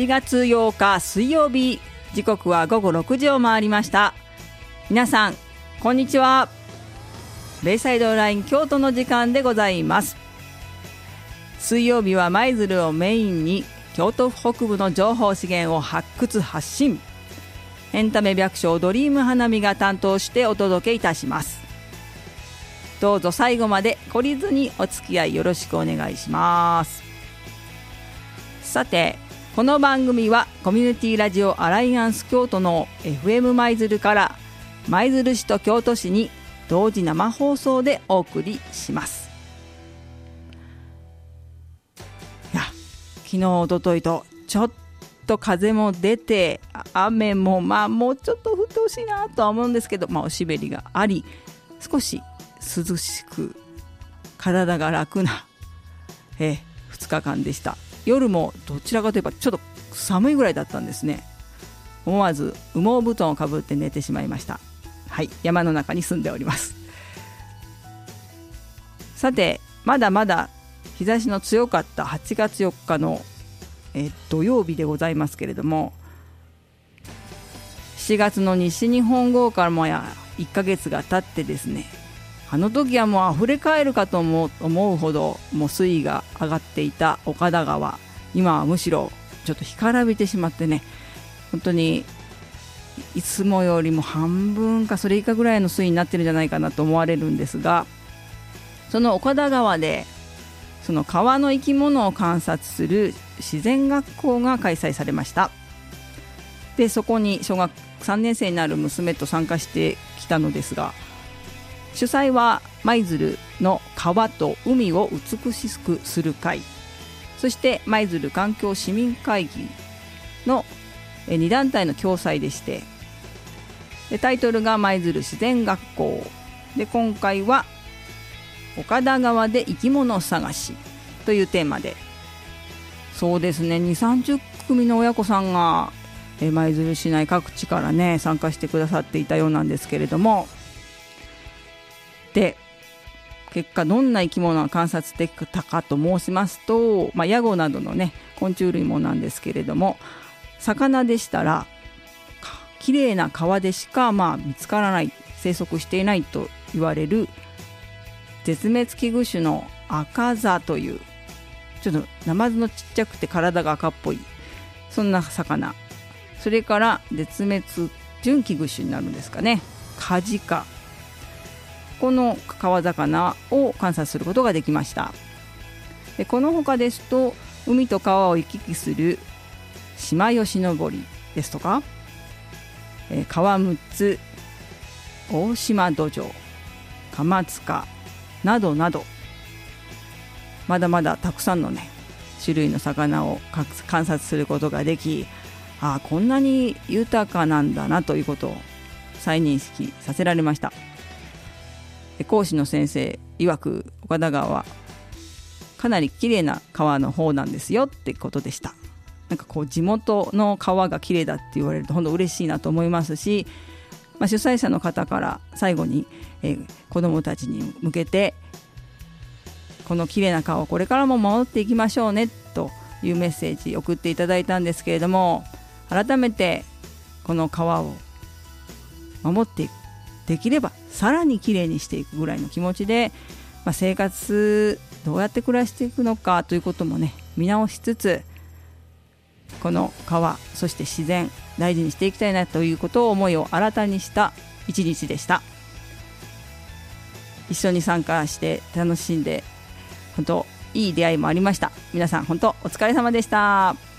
8月8日水曜日。時刻は午後6時を回りました。皆さんこんにちは。ベイサイドライン京都の時間でございます。水曜日は舞鶴をメインに京都府北部の情報資源を発掘発信。エンタメ百姓ドリーム花見が担当してお届けいたします。どうぞ最後まで懲りずにお付き合いよろしくお願いします。さてこの番組はコミュニティラジオアライアンス京都の FM 舞鶴から舞鶴市と京都市に同時生放送でお送りします。いや昨日おとといとちょっと風も出て雨もまあもうちょっと降ってほしいなとは思うんですけど、まあ、おしべりがあり少し涼しく体が楽な、え2日間でした。夜もどちらかといえばちょっと寒いぐらいだったんですね。思わず羽毛布団をかぶって寝てしまいました。はい山の中に住んでおります。さてまだまだ日差しの強かった8月4日のえ土曜日でございますけれども7月の西日本豪雨からもや1ヶ月が経ってですねあの時はもう溢れ返るかと思う思うほどもう水位が上がっていた岡田川今はむしろちょっと干からびてしまってね。本当にいつもよりも半分かそれ以下ぐらいの水位になってるんじゃないかなと思われるんですがその岡田川でその川の生き物を観察する自然学校が開催されました。でそこに小学3年生になる娘と参加してきたのですが主催は舞鶴の川と海を美しくする会。そして舞鶴環境市民会議の2団体の共催でしてタイトルが舞鶴自然学校。で今回は岡田川で生き物探しというテーマで。そうですね。2 3 0組の親子さんが舞鶴市内各地からね参加してくださっていたようなんですけれども。で結果どんな生き物が観察できたかと申しますと、まあ、ヤゴなどのね昆虫類もなんですけれども魚でしたら綺麗な川でしかまあ見つからない生息していないと言われる絶滅危惧種の赤座というちょっとナマズのちっちゃくて体が赤っぽいそんな魚。それから絶滅準危惧種になるんですかね。カジカ。この川魚を観察することができました。でこの他ですと海と川を行き来する島吉登りですとか、え、川6つ大島土壌鎌塚などなどまだまだたくさんのね種類の魚を観察することができああこんなに豊かなんだなということを再認識させられました。講師の先生曰く岡田川はかなり綺麗な川の方なんですよってことでした。なんかこう地元の川が綺麗だって言われると本当嬉しいなと思いますし、まあ、主催者の方から最後に、えー、子どもたちに向けてこの綺麗な川をこれからも守っていきましょうねというメッセージ送っていただいたんですけれども改めてこの川を守っていく。できればさらにきれいにしていくぐらいの気持ちで、まあ、生活どうやって暮らしていくのかということもね見直しつつこの川そして自然大事にしていきたいなということを思いを新たにした一日でした。一緒に参加して楽しんで本当いい出会いもありました。皆さん本当お疲れ様でした。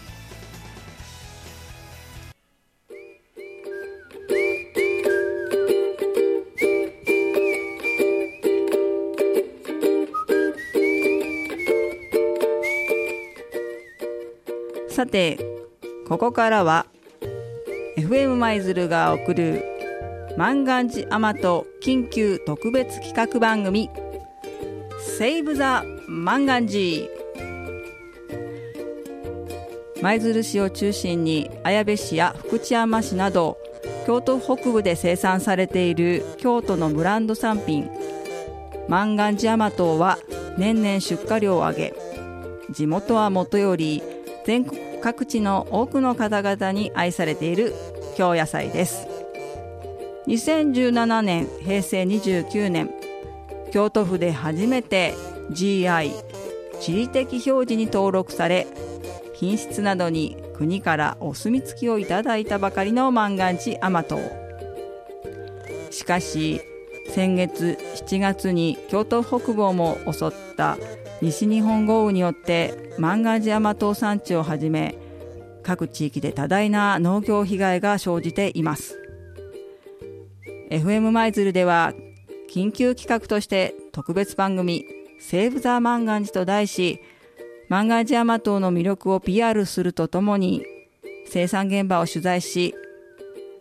さてここからは FM 舞鶴が送る万願寺甘と緊急特別企画番組セーブ・ザ・万願寺舞鶴市を中心に綾部市や福知山市など京都北部で生産されている京都のブランド産品万願寺甘党は年々出荷量を上げ地元はもとより全国各地の多くの方々に愛されている京野菜です。2017年平成29年京都府で初めて GI 地理的表示に登録され品質などに国からお墨付きをいただいたばかりの万願寺甘党しかし先月7月に京都北部をも襲った西日本豪雨によって万願寺甘党産地をはじめ各地域で多大な農業被害が生じています。FM 舞鶴では緊急企画として特別番組「セーブ・ザ・万願寺」と題し万願寺甘党の魅力を PR するとともに生産現場を取材し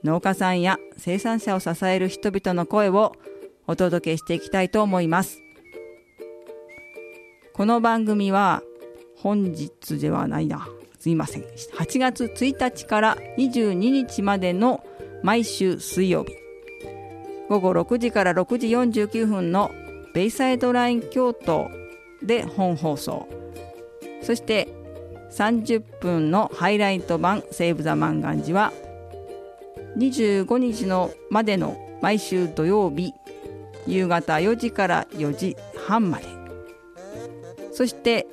農家さんや生産者を支える人々の声をお届けしていきたいと思います。この番組は本日ではないな。すいません8月1日から22日までの毎週水曜日。午後6時から6時49分のベイサイドライン京都で本放送。そして30分のハイライト版「セーブ・ザ・マンガンジ」は25日のまでの毎週土曜日夕方4時から4時半まで。そして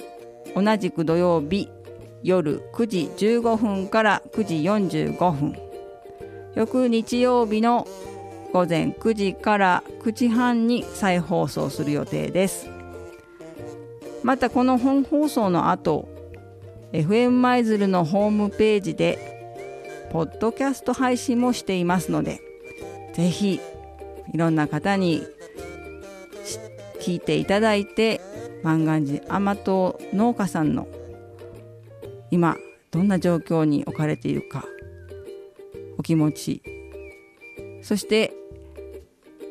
同じく土曜日夜9時15分から9時45分。翌日曜日の午前9時から9時半に再放送する予定です。またこの本放送の後 FM 舞鶴のホームページでポッドキャスト配信もしていますのでぜひいろんな方に聞いていただいて万願寺甘党農家さんの今どんな状況に置かれているかお気持ちそして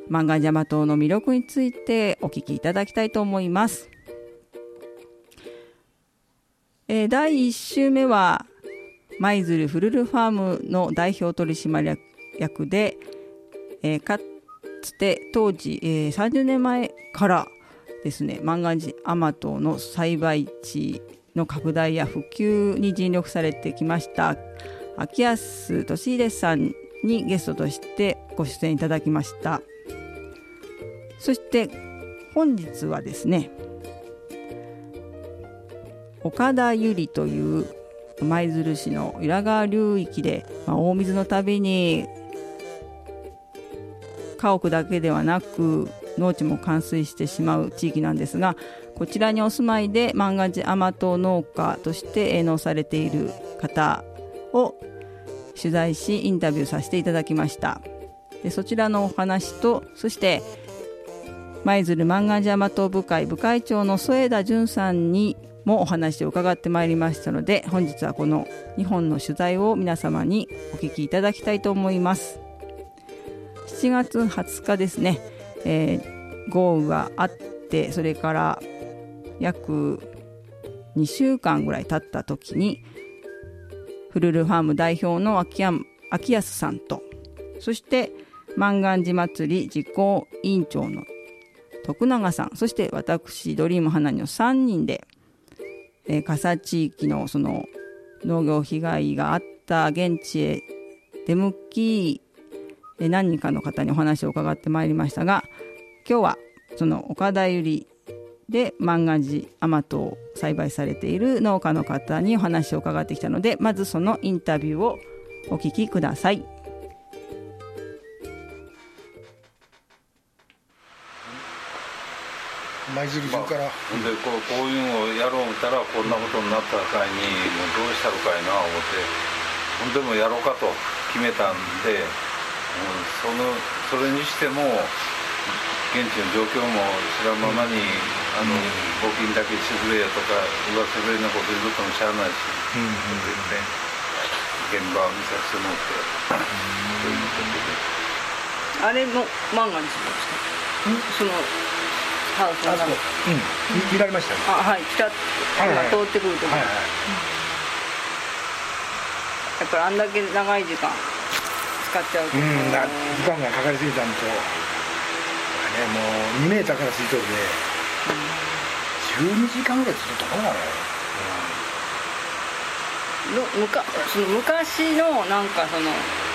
万願寺甘党の魅力についてお聞きいただきたいと思います。えー、第1週目は舞鶴フルルファームの代表取締役で、えー、かつて当時、えー、30年前からですね。万願寺甘党の栽培地の拡大や普及に尽力されてきました。秋安俊秀さんにゲストとしてご出演いただきました。そして本日はですね岡田由里という舞鶴市の浦川流域で、まあ、大水のたびに家屋だけではなく農地も冠水してしまう地域なんですがこちらにお住まいで万願寺甘党農家として営農されている方を取材しインタビューさせていただきました。でそちらのお話とそして舞鶴万願寺甘党部会部会長の添田淳さんにもお話を伺ってまいりましたので本日はこの2本の取材を皆様にお聞きいただきたいと思います。7月20日ですね、えー、豪雨があってそれから約2週間ぐらい経った時にフルルファーム代表の秋山秋安さんとそして万願寺祭り実行委員長の徳永さんそして私ドリーム花の3人でえー、笠地域のその農業被害があった現地へ出向き、何人かの方にお話を伺ってまいりましたが今日はその岡田由里で万願寺甘党を栽培されている農家の方にお話を伺ってきたのでまずそのインタビューをお聞きください。舞鶴中から、まあ、でこうこういうのをやろう思ったらこんなことになったかいにもうどうしたのかいな思ってほんでもやろうかと決めたんで、うん、そのそれにしても現地の状況も知らんままに、あの募金だけしてくれやとか言わせるようなこと言うともしゃあないし、うんうんね、現場を見させてもらって、そういうことで。あれも漫画にするんですかそのハウスのうん。見られましたねあはい。来た。今通ってくるとこ、はいはい、やっぱりあんだけ長い時間使っちゃうと、うん、時間がかかりすぎたんと、ね、もう2メーターから水槽で、うん、12時間ぐらいずっとこうなのよ、のむかその昔のなんかその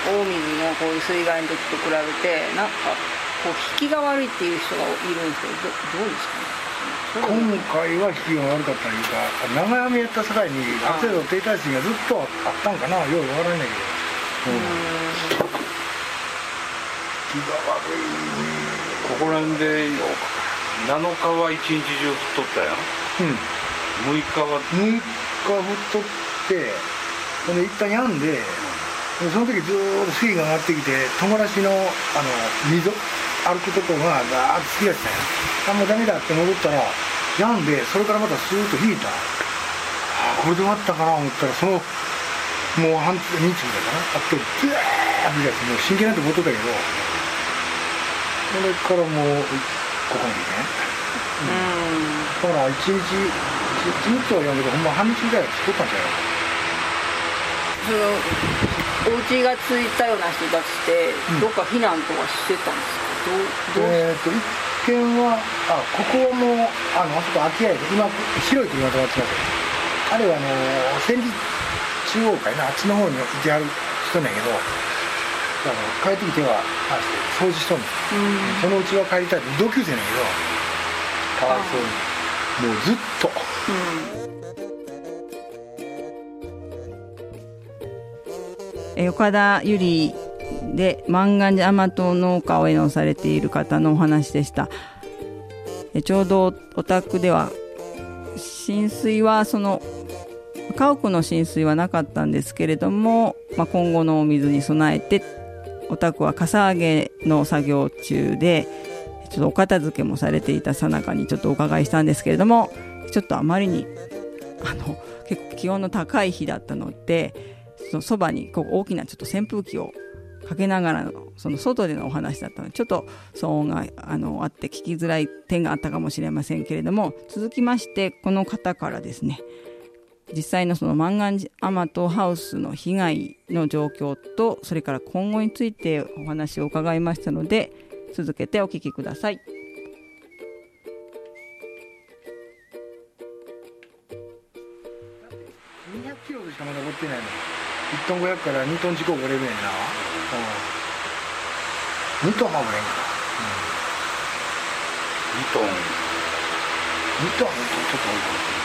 大水のこういう水害の時と比べてなんかこう引きが悪いっていう人がいるんですけどどどうですかね？今回は引きが悪かったというか長雨やった際にある程度停滞水がずっとあったんかな。ようわからないけど、うん、ここら辺で7日は一日中降っとったやん、うん、6日は。6日降っとってほんで一旦やんでその時ずっと水位が上がってきて友達のあの溝歩くとこがガーッと突き出したんや。あもうダメだって戻ったらやんでそれからまたスーッと引いた。あこれで終わったかな思ったらそのもう半日ぐらいかな。あってブワーッてもう真剣なと思っとったけどそれからもうここにね、うん、だから一日一日はやんけどほんま半日ぐらい作ったんちゃう？そのお家がついたような人たちってどっか避難とかしてたんですか、うん、えっ、と一見はあここはもうあのあそこ空き家で。今白い車止まってますあれはあの戦時中央会なあっちの方にいてはる人なんやけどあの帰ってきては掃除しとんねん、そのうちは帰りたい同級生なんやけどかわいそうに。もうずっと、うん、岡田ゆりで万願寺甘党農家を営農されている方のお話でした。ちょうどお宅では浸水はその家屋の浸水はなかったんですけれども、まあ、今後のお水に備えてお宅はかさ上げの作業中でちょっとお片付けもされていたさなかにちょっとお伺いしたんですけれどもちょっとあまりにあの結構気温の高い日だったのでそのそばにこう大きなちょっと扇風機をかけながらのその外でのお話だったのでちょっと騒音があのあって聞きづらい点があったかもしれませんけれども続きましてこの方からですね実際のその万願寺アマトハウスの被害の状況とそれから今後についてお話を伺いましたので続けてお聞きください。200キロでしかまだ持ってないの1トン500から2トン事故5レベルやな、うん、2トンは5れんか、うん、2トン。2トンはちょっと多いかもしれな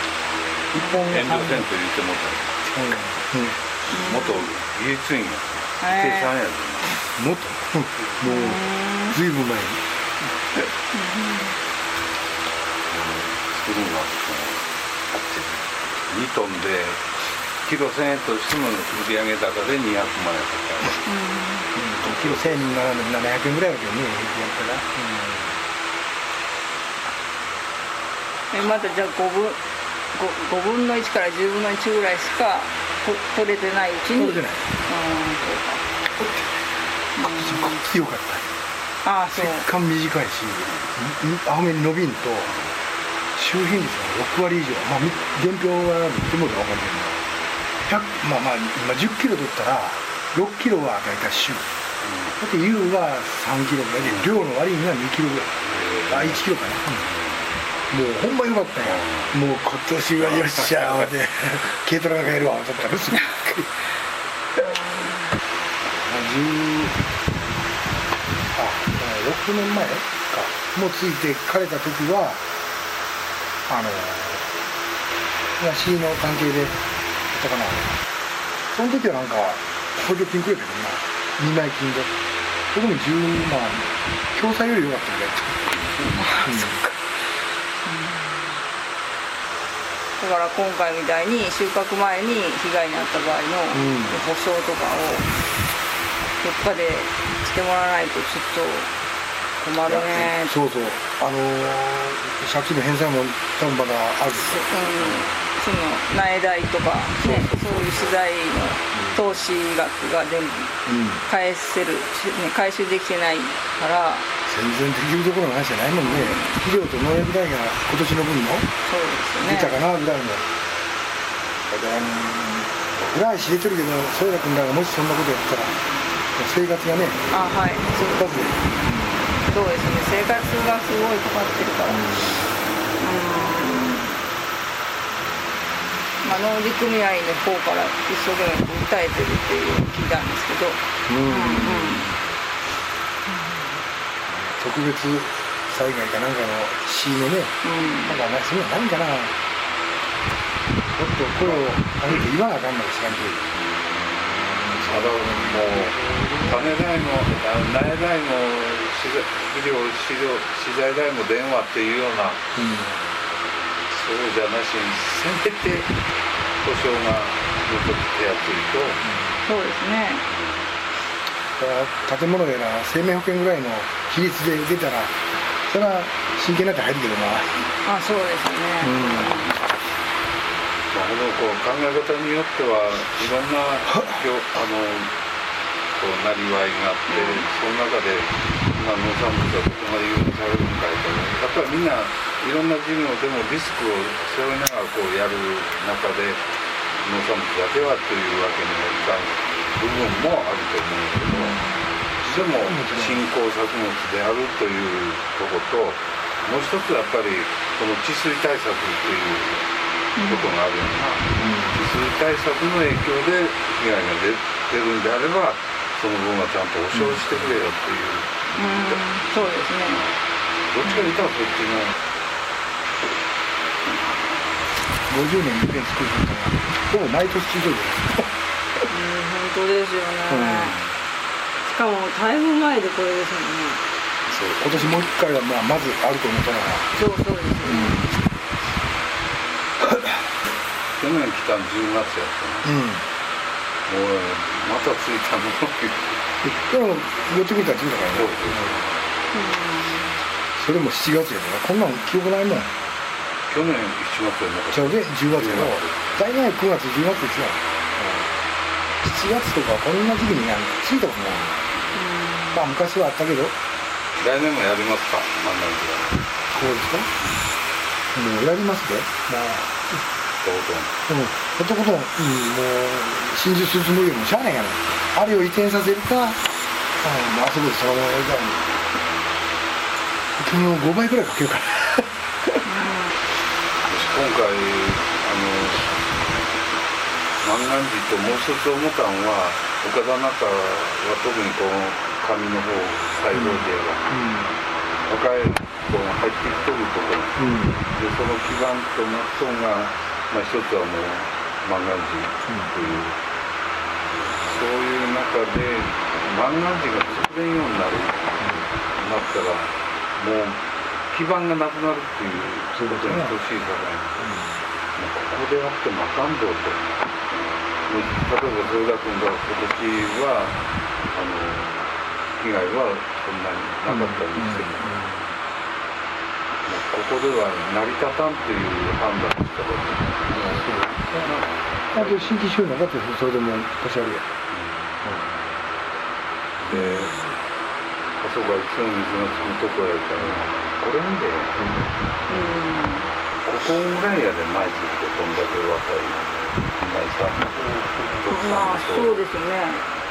本遠慮せん。と言ってもったうん、元家ツインや伊手さん。やもっともうずいぶん。前に作るのは2トンでキロ1000円としても売り上げ高で200万円かかる、うん、キロ1000円なら700円ぐらいだけどね平均やったら、うん、えまたじゃあ5分 5, 分の1から10分の1ぐらいしか取れてないうちに。取れてない。うんそうか。よか。った。ああそう。血管短いし。雨に伸びんと周辺率が6割以上。まあ伝票は見ても分かるけど。まあまあ今10キロ取ったら6キロは大体週、だって優は3キロぐらいで量の割には2キロぐらい。あ1キロかな、うんもうほんまよかったよ。もう今年はよっしゃー って軽トラが買えるわとったらすっかりあ6年前か。もうついて枯れた時はあの東の関係でやったかな。その時はなんか補助金くれたけどな。2枚金で。それでも10万共済よりよかったんだよ、うん、だから今回みたいに収穫前に被害に遭った場合の保証とかをどっかでしてもらわないとちょっと困るね。そうそう。あのー、借金の返済も多分まだある。そ,、うん、その苗代とかねそういう資材の投資額が全部返せる、ね、回収できてないから全然できるところの話じゃないもんね、肥料と農薬代が今年の分の出たかなぐらいの。だからぐらい知れてるけど添田君らがもしそんなことやったら生活がねあはい。そうでそうですね。生活がすごいかかってるから。うん。まあ、農事組合の方から一生懸命訴えてるっていう聞いたんですけど、うん特別災害かなんかの死のねうん。なんかなそんなんないんかな。もっと声を上げて言わなあかんのか知らんけどただもう種代もあ苗代も資材肥料飼料資材代も電話っていうようなそうじゃなしにせめて故障がもうちょっと手厚いとそうですね建物やら生命保険ぐらいの比率で出たらそれは真剣になって入るけどな。あそうですね、まあ、このこう考え方によってはいろんな あのこうなりわいがあって、その中で、まあ、農産物はどこまで優遇されるのかとやっぱりみんないろんな事業でもリスクを背負いながらこうやる中で農産物だけはというわけにはいかん部分もあると思うん。だけど、でも新興作物であるというとこともう一つやっぱりこの治水対策っていうことがあるような、治水対策の影響で被害が出てるん。であればその分はちゃん。と保証してくれよっていう、うん、そうですねどっちかというとそっちの50年に一遍作ることがほぼ毎年続いてるうん。本当ですよね、しかも台風前でこれですもんね。そう今年もう一回はまあまずあると思ったのがそうそうですね、去年来たの10月やったうんのもうまた着いたのでも寄ってくれたら着いたからそうねそれも7月やからこんなん記憶ないもん。去年7月やな。かったちゃうで10月やろ大概9月10月ですよ7月とかこんな時期にやん着いたことない。まあ昔はあったけど。こ来年もやりますか？真ん中うですか？もうやりますで。まあ。とうとうでもことことん、うん、もう真珠進むよりもしゃあないやろ。あれを移転させるか、うん、もうあそこでそのままやりたい君も5倍くらいかけるから。今回あの万願寺ともう一つ思ったのは岡田中は特にこの上の方西道寺が、若い子が入ってきてるところ。うん。うんでその基盤となっとんが、まあ、一つはもう万願寺という、そういう中で万願寺が作れんようになる、なったらもう基盤がなくなるっていうことね。等しいか。ら、もうここであってもあかんぞと。例えば豊田君が今年はあの被害はそんなになかったりしても、もうここでは成り立たん。っていう判断をしたから、あと新規収納だってそれでも年あるやで、あそこはいつも水がつくとこやから、これん。で、ここぐらいやで前つってどんだけ若い前さんうん、まあそうですよね。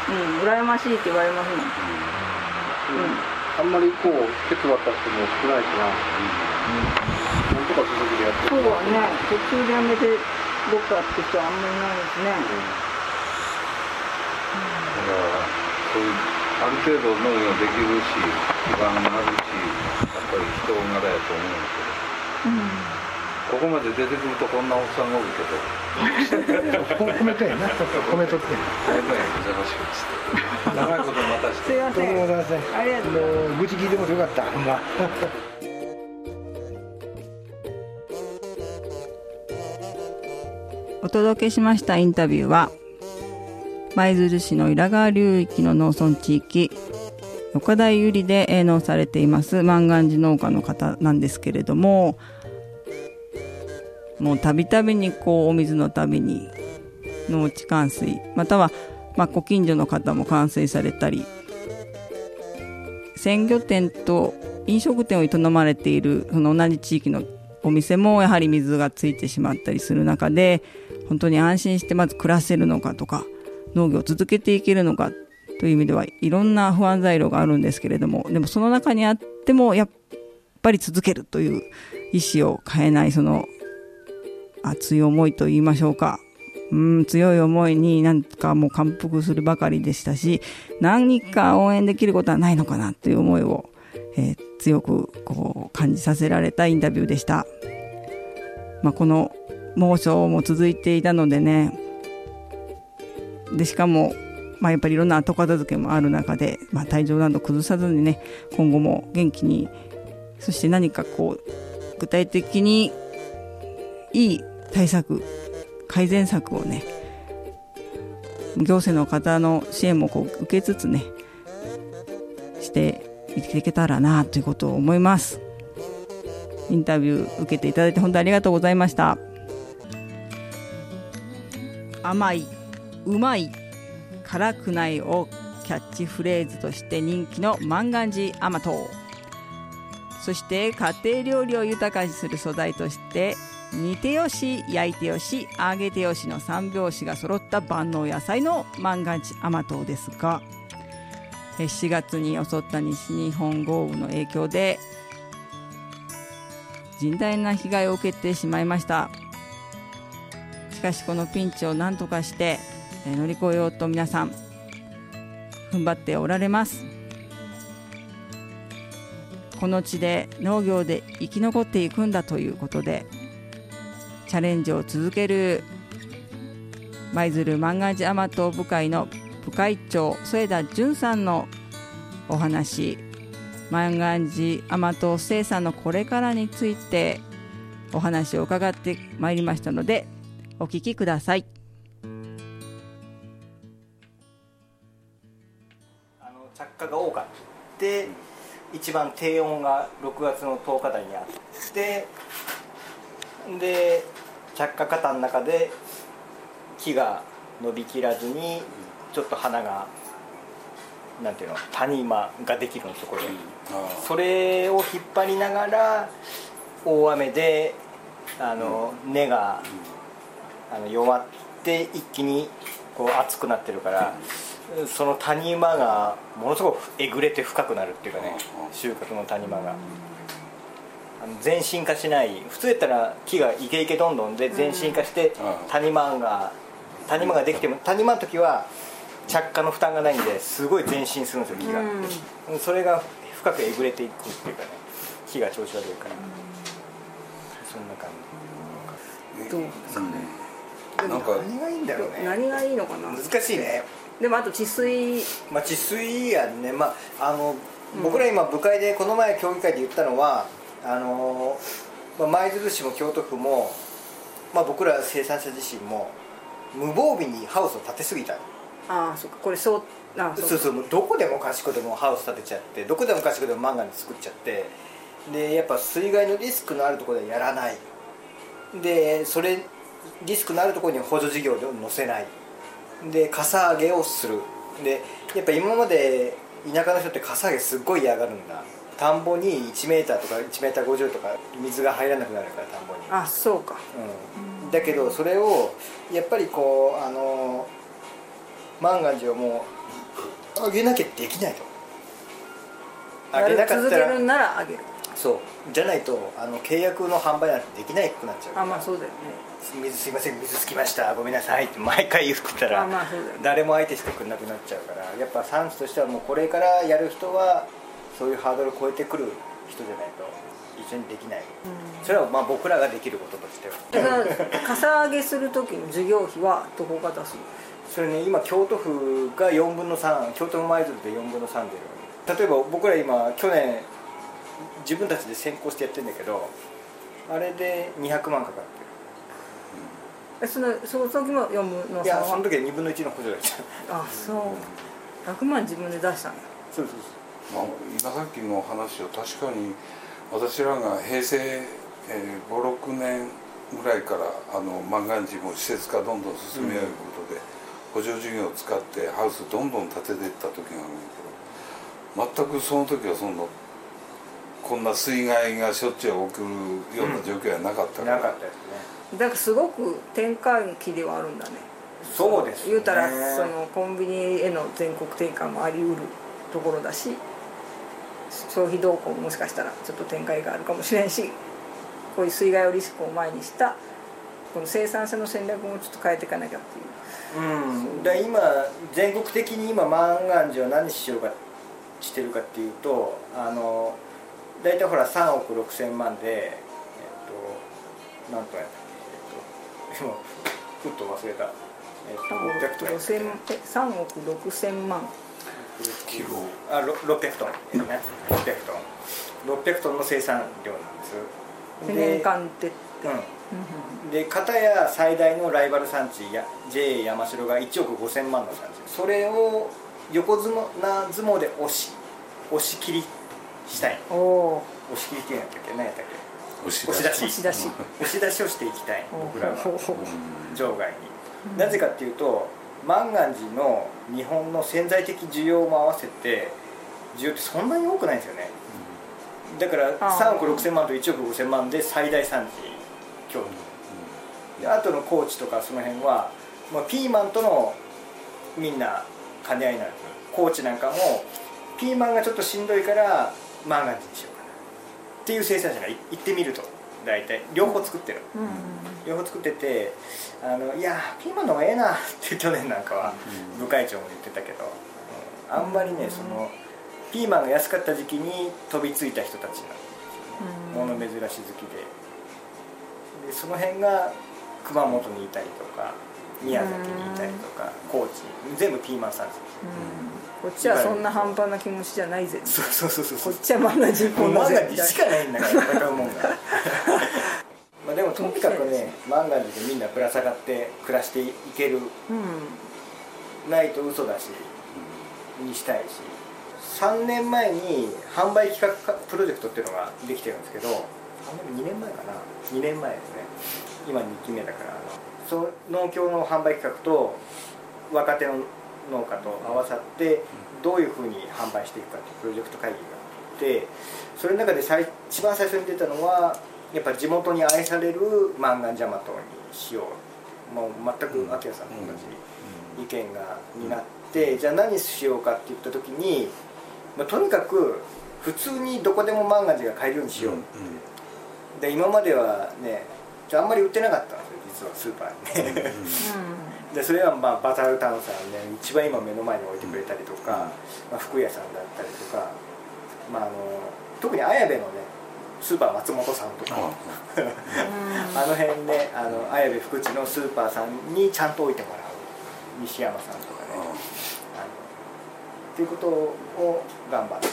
うん羨ましいって言われますもん、うん。あんまりこう手伝った人も少ないから、なんとか続けてやってそうはね。途中でやめてどっかって人はあんまりいないですね、だからそういうある程度農業できるし基盤があるしやっぱり人柄やと思うんだけどここまで出てくるとこんなおっさんがおるけど。こコメントやなコメントって大変お邪魔します長いこと待たして。すいまどうせんもございません。ありがとうございます聞いてもよかったほんま。お届けしましたインタビューは舞鶴市の稲川流域の農村地域岡田ゆりで農されています万願寺農家の方なんですけれどももうたびたびにこうお水のたびに農地冠水または、まあ、ご近所の方も冠水されたり鮮魚店と飲食店を営まれているその同じ地域のお店もやはり水がついてしまったりする中で本当に安心してまず暮らせるのかとか農業を続けていけるのかという意味ではいろんな不安材料があるんですけれどもでもその中にあってもやっぱり続けるという意思を変えないその熱い思いと言いましょうか。うん強い思いになんかもう感服するばかりでしたし何か応援できることはないのかなという思いを、えー、強くこう感じさせられたインタビューでした、まあ、この猛暑も続いていたのでね。でしかも、まあ、やっぱりいろんな後片付けもある中で、まあ、体調など崩さずにね今後も元気にそして何かこう具体的にいい対策改善策をね行政の方の支援もこう受けつつねしていけたらなということを思います。インタビュー受けていただいて本当にありがとうございました。甘いうまい辛くないをキャッチフレーズとして人気の万願寺甘党。そして家庭料理を豊かにする素材として煮てよし焼いてよし揚げてよしの三拍子が揃った万能野菜の万願寺甘党ですが4月に襲った西日本豪雨の影響で甚大な被害を受けてしまいました。しかしこのピンチを何とかして乗り越えようと皆さん踏ん張っておられます。この地で農業で生き残っていくんだということでチャレンジを続ける舞鶴万願寺甘党部会の部会長添田淳さんのお話万願寺甘党生産のこれからについてお話を伺ってまいりましたのでお聞きください。あの着火が多かって一番低温が6月の10日台にあってで着火型の中で木が伸びきらずにちょっと花がなんていうの谷間ができるのそこで、それを引っ張りながら大雨であの、根があの弱って一気にこう熱くなってるから、その谷間がものすごくえぐれて深くなるっていうかね収穫の谷間が。あの全身化しない普通やったら木がイケイケどんどんで全身化して谷間が谷間ができても谷間の時は着火の負担がないんですごい前進するんですよ木が、うん、それが深くえぐれていくっていうかね木が調子悪いから、そんな感じ。どうですかね、なんか何がいいんだろうね。何がいいのかな。難しいね。でもあと治水。まあ治水やね。まああの、うん、僕ら今部会でこの前協議会で言ったのはあの舞鶴市も京都府も、まあ、僕ら生産者自身も無防備にハウスを建てすぎた。ああそっかこれそうあそうそうそうどこでもかしこでもハウス建てちゃってどこでもかしこでも漫画に作っちゃってでやっぱ水害のリスクのあるところでやらない。でそれリスクのあるところに補助事業を載せない。でかさ上げをする。でやっぱ今まで田舎の人ってかさ上げすっごい嫌がるんだ田んぼに1メーターとか1メーター50とか水が入らなくなるから田んぼに。あそうか、うん、だけどそれをやっぱりこうあの万願寺をもう上げなきゃできないと。上げなかったらるなら上げる。そう。じゃないとあの契約の販売なんてできなくなっちゃうあまあそうだよね。水すいません水つきました。ごめんなさい。って毎回言ってたら、誰も相手してくれなくなっちゃうから。やっぱ産地としてはもうこれからやる人はそういうハードルを超えてくる人じゃないと一緒にできない、うん、それはまあ僕らができることとしては。かさ上げする時の授業費はどこが出す。それね今京都府が4分の3京都府舞鶴で4分の3出る。例えば僕ら今去年自分たちで先行してやってるんだけどあれで200万かかってる。そのその時も4分の3いやその時は2分の1の補助でした。あそう。100万自分で出したんだそうそうそう、まあ、今さっきの話は確かに私らが平成、えー、56年ぐらいからあの万願寺も施設化どんどん進めようことで、うん、補助事業を使ってハウスどんどん建てていった時があるんだけど全くその時はそんなこんな水害がしょっちゅう起きるような状況はなかったから、なかったですね。だからすごく転換期ではあるんだね。そうです、ね、言うたらそのコンビニへの全国転換もありうるところだし消費動向ももしかしたらちょっと展開があるかもしれんしこういう水害をリスクを前にしたこの生産者の戦略もちょっと変えていかなきゃっていう。うん、だ今全国的に今万願寺は何しようかしてるかっていうとあの大体ほら3億6千万でえっと何トンやったっけえっと今ふっと忘れた。えっと600トンやったっけ5000え3億6千万キロあろ600トン。えっとね600トン。600トンの生産量なんです。年間でうん。で片や最大のライバル産地や JA 山城が1億5000万の産地。それを横綱相撲で押し押し切りしたい。押し切りっていうんやったっけ何やったっけ？押し押し出し。押し出し。押し出しをしていきたい僕らは。場外に。なぜかっていうと万願寺の日本の潜在的需要も合わせて需要ってそんなに多くないんですよね。だからあ3億6000万と1億5000万で最大産地京都であとの高知とかその辺は、まあ、ピーマンとのみんな兼ね合いになる高知なんかもピーマンがちょっとしんどいから万願寺にしようかな。っていう生産者がい行ってみると大体両方作ってる。うん両方作っててあのいやピーマンの方がええな って去年なんかは部会長も言ってたけど、うん。あんまりねそのピーマンが安かった時期に飛びついた人たちなの物珍し好きで。でその辺が熊本にいたりとか宮崎にいたりとか高知に全部ピーマン産地こっちはそんな半端な気持ちじゃないぜ。そうそうそうそうこっちはまだ人口もうのぜ漫画にしかないんだから戦うもんが まあでもとにかくね漫画でみんなぶら下がって暮らしていける。うん。ないと嘘だしにしたいし。3年前に販売企画プロジェクトっていうのができてるんですけど3年2年前かな。2年前ですね。今2期目だからあのその農協の販売企画と若手の農家と合わさってどういうふうに販売していくかっていうプロジェクト会議があってそれの中で最一番最初に出たのはやっぱ地元に愛される漫画ジャマトにしよう。もう全く秋谷さんと同じ意見がになってじゃあ何しようかって言った時に、まあ、とにかく普通にどこでも万願寺が買えるようにしよう、で今まではねあんまり売ってなかったんですよ実はスーパーにね。でそれはまあバタータウンさんね一番今目の前に置いてくれたりとか、まあ、服屋さんだったりとか、まあ、あの特に綾部のねスーパー松本さんとか、あ の辺ねあの綾部福地のスーパーさんにちゃんと置いてもらう西山さんとかね。あのっていうことを頑張って。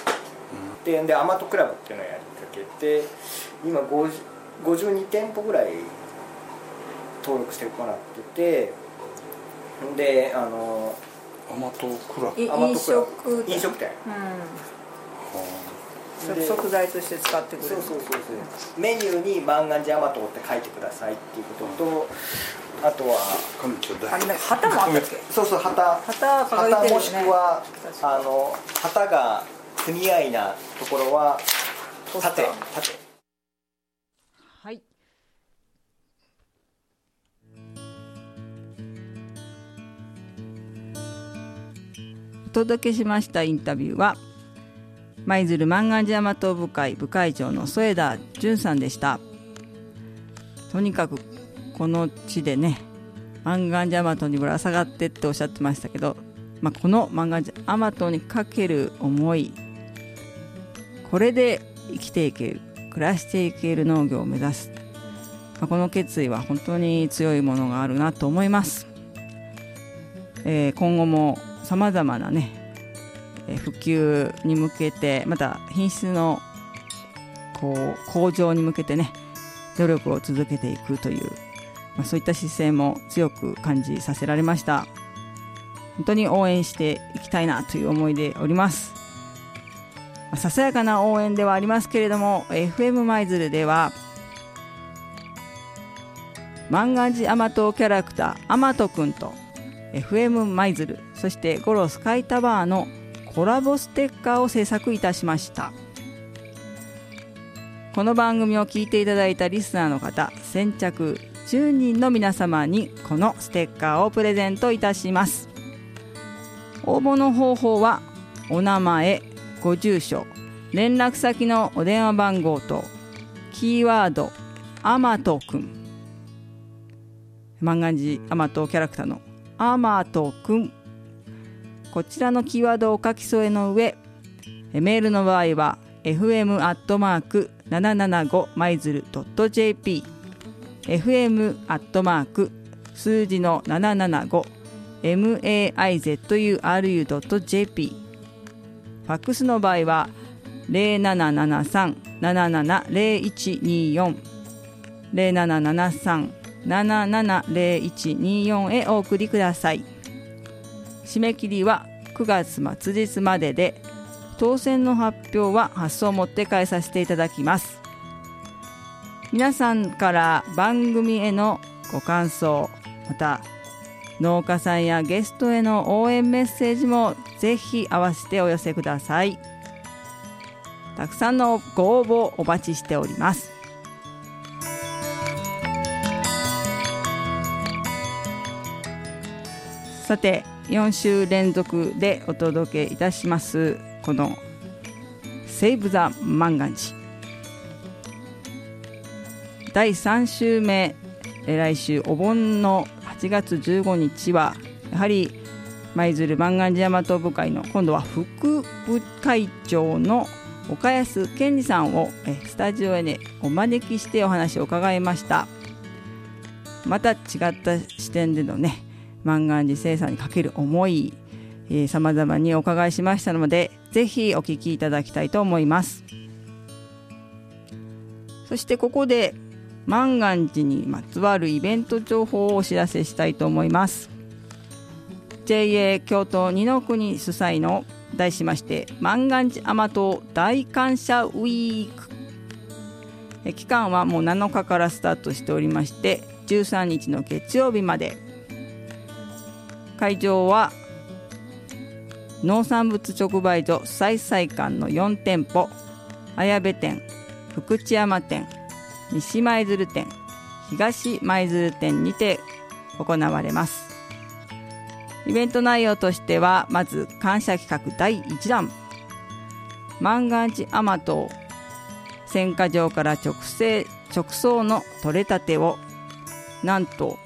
ででアマトクラブっていうのをやりかけて今50 52店舗ぐらい登録してもらっててであのアマトクラ飲食飲食店。うん。食食材として使ってくれる。そうそうそうそう。メニューに「万願寺甘党」って書いてくださいっていうこととあとは環境大あれなんか旗もあったっけ？そうそう旗。旗掲げてるよね。旗もしくはあの旗が組合なところは縦縦お届けしましたインタビューは舞鶴万願寺山東部会部会長の添田淳さんでした。とにかくこの地でね万願寺山東にぶら下がってっておっしゃってましたけど、まあ、この万願寺山東にかける思いこれで生きていける暮らしていける農業を目指す、まあ、この決意は本当に強いものがあるなと思います、えー今後もさまざまなねえー普及に向けてまた品質のこう向上に向けてね努力を続けていくという、まあ、そういった姿勢も強く感じさせられました。本当に応援していきたいなという思いでおります。まあささやかな応援ではありますけれども FM 舞鶴では万願寺甘党キャラクターアマトくんと FM 舞鶴そしてゴロスカイタワーのコラボステッカーを制作いたしました。この番組を聞いていただいたリスナーの方先着10人の皆様にこのステッカーをプレゼントいたします。応募の方法はお名前ご住所連絡先のお電話番号とキーワード「アマトくん」万願寺アマトキャラクターのアマトくんこちらのキーワードを書き添えの上メールの場合は fm.775 マイズル .jp fm 数字の 775maizuru.jp ファックスの場合は0773-770124 0773-770124へお送りください。締め切りは9月末日までで当選の発表は発送をもって返させていただきます。皆さんから番組へのご感想また農家さんやゲストへの応援メッセージもぜひ合わせてお寄せください。たくさんのご応募お待ちしております。さて4週連続でお届けいたしますこの「セーブ・ザ・マンガンジ」第3週目来週お盆の8月15日はやはり舞鶴万願寺大和部会の今度は副部会長の岡安健二さんをスタジオへねお招きしてお話を伺いました。また違った視点でのね万願寺生産にかける思いさまざまにお伺いしましたのでぜひお聞きいただきたいと思います。そしてここで万願寺にまつわるイベント情報をお知らせしたいと思います。JA 京都二の国主催の題しまして万願寺甘党大感謝ウィーク。期間はもう7日からスタートしておりまして13日の月曜日まで。会場は農産物直売所再々館の4店舗綾部店福知山店西舞鶴店東舞鶴店にて行われます。イベント内容としてはまず感謝企画第1弾。万願寺甘党選果場から直製直送の取れたてをなんと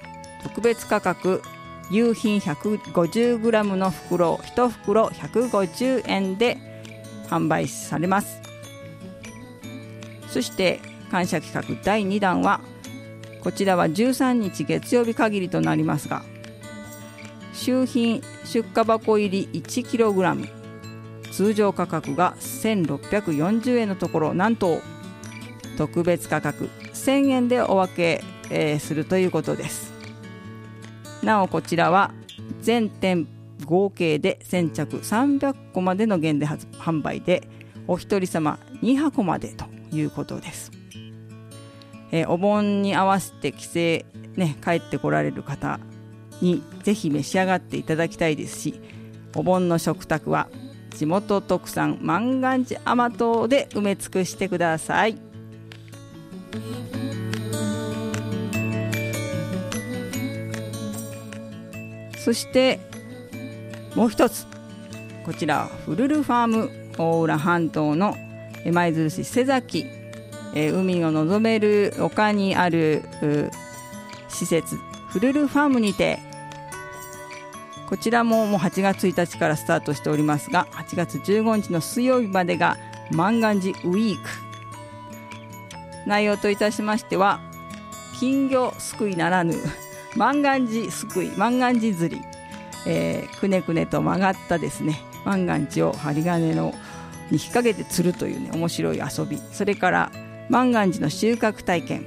特別価格夕品 150g の袋1袋150円で販売されます。そして感謝企画第2弾はこちらは13日月曜日限りとなりますが周品出荷箱入り 1kg 通常価格が1640円のところなんと特別価格1000円でお分け、えー、するということです。なおこちらは全店合計で先着300個までの限定販売でお一人様2箱までということですえー、お盆に合わせて帰省、ね、帰ってこられる方にぜひ召し上がっていただきたいですしお盆の食卓は地元特産万願寺甘党で埋め尽くしてください。そしてもう一つこちらフルルファーム大浦半島の舞鶴市瀬崎えー、海を望める丘にある施設フルルファームにてこちらももう8月1日からスタートしておりますが8月15日の水曜日までが万願寺ウィーク。内容といたしましては金魚すくいならぬ万願寺すくい万願寺釣り、えー、くねくねと曲がったですね。万願寺を針金のに引っ掛けて釣るというね面白い遊び。それから万願寺の収穫体験。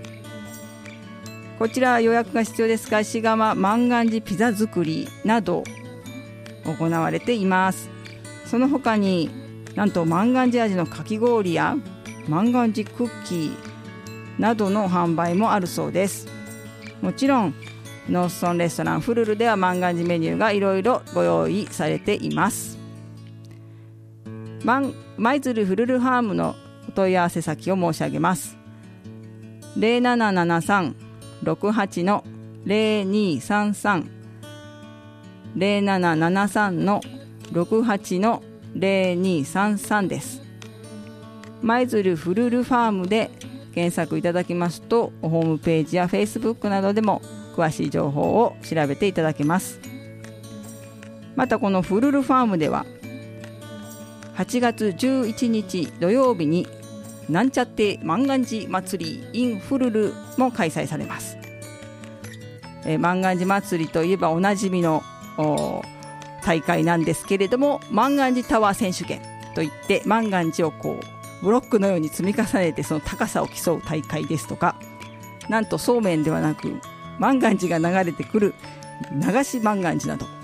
こちらは予約が必要ですが石窯万願寺ピザ作りなど行われています。その他になんと万願寺味のかき氷や万願寺クッキーなどの販売もあるそうです。もちろんノースソンレストランフルルでは万願寺メニューがいろいろご用意されています。舞鶴フルルハームのお問い合わせ先を申し上げます。0773-68の0233 0773の68の0233です。舞鶴フルルファームで検索いただきますとホームページやフェイスブックなどでも詳しい情報を調べていただけます。またこのフルルファームでは8月11日土曜日になんちゃって万願寺祭り in フルルも開催されます、えー、万願寺祭りといえばおなじみの大会なんですけれども万願寺タワー選手権といって万願寺をこうブロックのように積み重ねてその高さを競う大会ですとかなんとそうめんではなく万願寺が流れてくる流し万願寺など。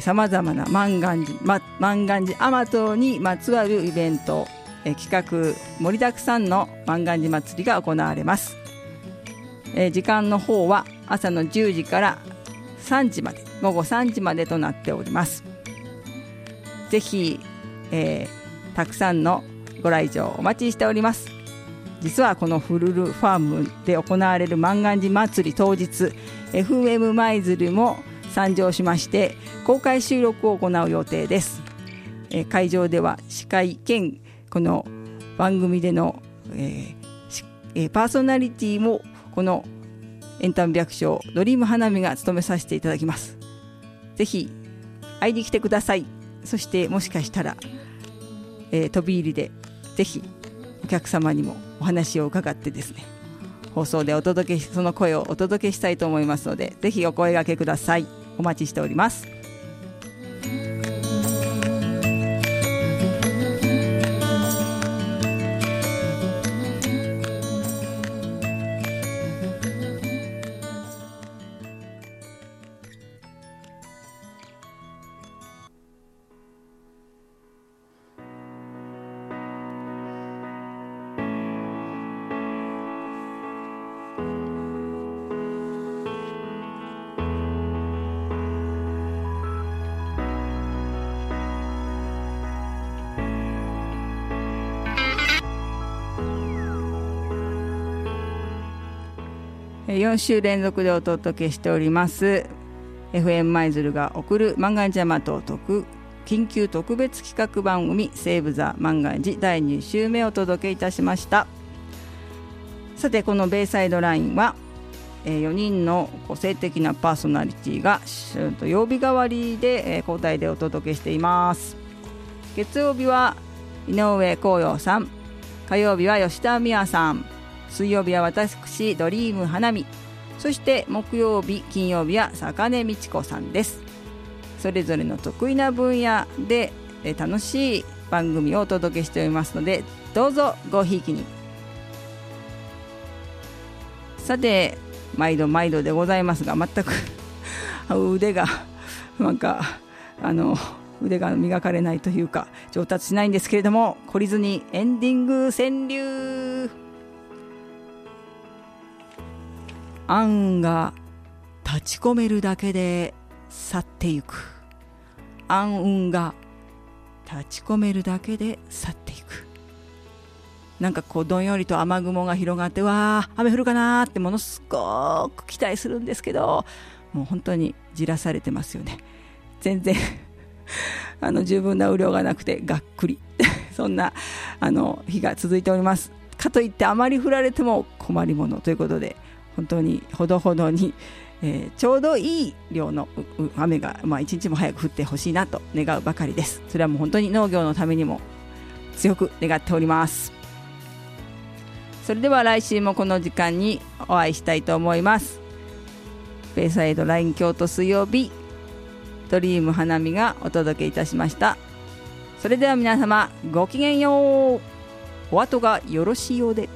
さまざまな万願寺、ま、万願寺甘党にまつわるイベント、え企画盛りだくさんの万願寺祭りが行われます、え時間の方は朝の10時から3時まで午後3時までとなっております。ぜひ、えー、たくさんのご来場お待ちしております。実はこのフルルファームで行われる万願寺祭り当日 FM 舞鶴も参上しまして公開収録を行う予定です、会場では司会兼この番組での、えー、パーソナリティもこのエンタメ百姓ドリーム花見が務めさせていただきます。ぜひ会いに来てください。そしてもしかしたら、えー、飛び入りでぜひお客様にもお話を伺ってですね放送でお届けその声をお届けしたいと思いますのでぜひお声がけください。お待ちしております。4週連続でお届けしております。FM 舞鶴が送る万願寺マと特緊急特別企画番組「セーブ・ザ・万願寺」第2週目をお届けいたしました。さてこのベイサイドラインは4人の個性的なパーソナリティが曜日代わりで交代でお届けしています。月曜日は井上光陽さん火曜日は吉田美和さん。水曜日は私ドリーム花見。そして木曜日金曜日は坂根美智子さんです。それぞれの得意な分野で楽しい番組をお届けしておりますのでどうぞごひいきに。さて毎度毎度でございますが全く腕がなんかあの腕が磨かれないというか上達しないんですけれども懲りずにエンディング川柳。案が立ち込めるだけで去っていく。暗雲が立ち込めるだけで去っていく。なんかこうどんよりと雨雲が広がってわあ雨降るかなってものすごく期待するんですけどもう本当にじらされてますよね。全然 あの十分な雨量がなくてがっくり。そんなあの日が続いております。かといってあまり降られても困りものということで本当にほどほどに、えー、ちょうどいい量の雨が、まあ、一日も早く降ってほしいなと願うばかりです。それはもう本当に農業のためにも強く願っております。それでは来週もこの時間にお会いしたいと思います。ベイサイドライン京都水曜日ドリーム花見がお届けいたしました。それでは皆様ごきげんよう。お後がよろしいようで。